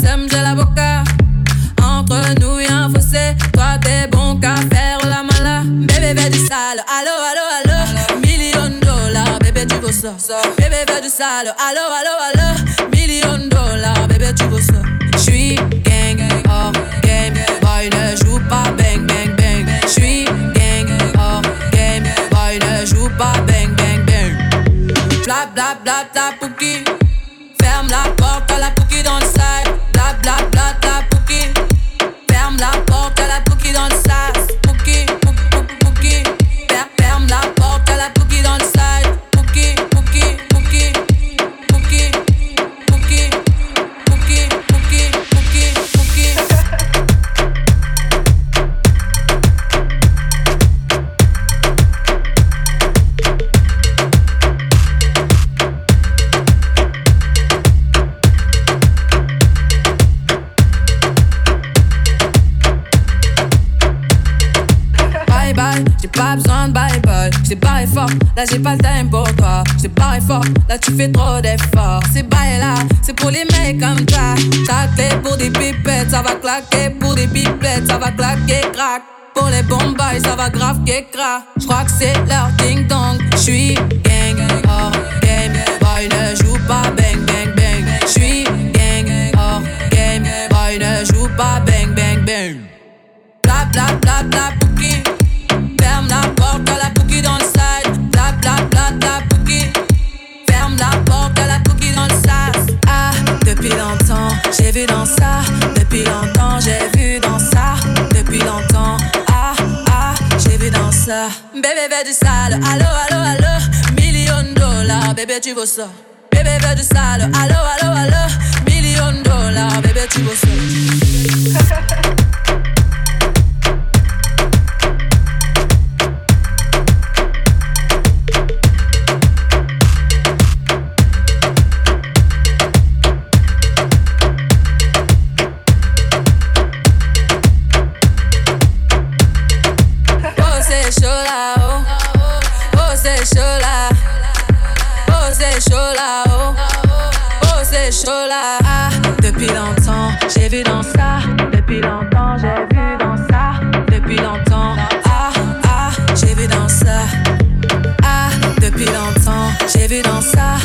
thème, j'ai l'avocat. Entre nous y un fossé, toi t'es bon qu'à faire la mala. Bébé fais du sale, allo allo allo. Million dollars, bébé tu veux ça. Bébé fais du sale, allo allo allo. Million dollars, bébé tu veux ça. J'suis gang oh game, boy ne joue pas bang bang bang. J'suis gang oh game, boy ne joue pas bang bang bang. Bla bla bla bla. Ferme la porte à la pouki dans le side. Bla, bla, bla, bla, J'ai pas besoin de bye bye. J't'ai barré fort, là j'ai pas le time pour toi. J't'ai barré fort, là tu fais trop d'efforts. C'est bye là, c'est pour les mecs comme ça. Ta clé pour des pipettes, ça va claquer. Pour des pipettes, ça va claquer, crack. Pour les bombes, ça va grave crack. J'crois que c'est leur ding dong. J'suis gang, hors game. Boy, ne joue pas bang, bang, bang. J'suis gang, hors game. Boy, ne joue pas bang, bang, bang. Bla bla bla bla j'ai vu dans ça. Depuis longtemps, j'ai vu dans ça. Depuis longtemps, ah ah, j'ai vu dans ça. Bébé veut du sale, allo allo allo. Million de dollars, bébé tu veux ça. Bébé veut du sale, allo. C'est chaud là, oh. C'est chaud là. Depuis longtemps, j'ai vu dans ça. Depuis longtemps, j'ai vu dans ça. Depuis longtemps, ah ah, j'ai vu dans ça. Ah, depuis longtemps, j'ai vu dans ça.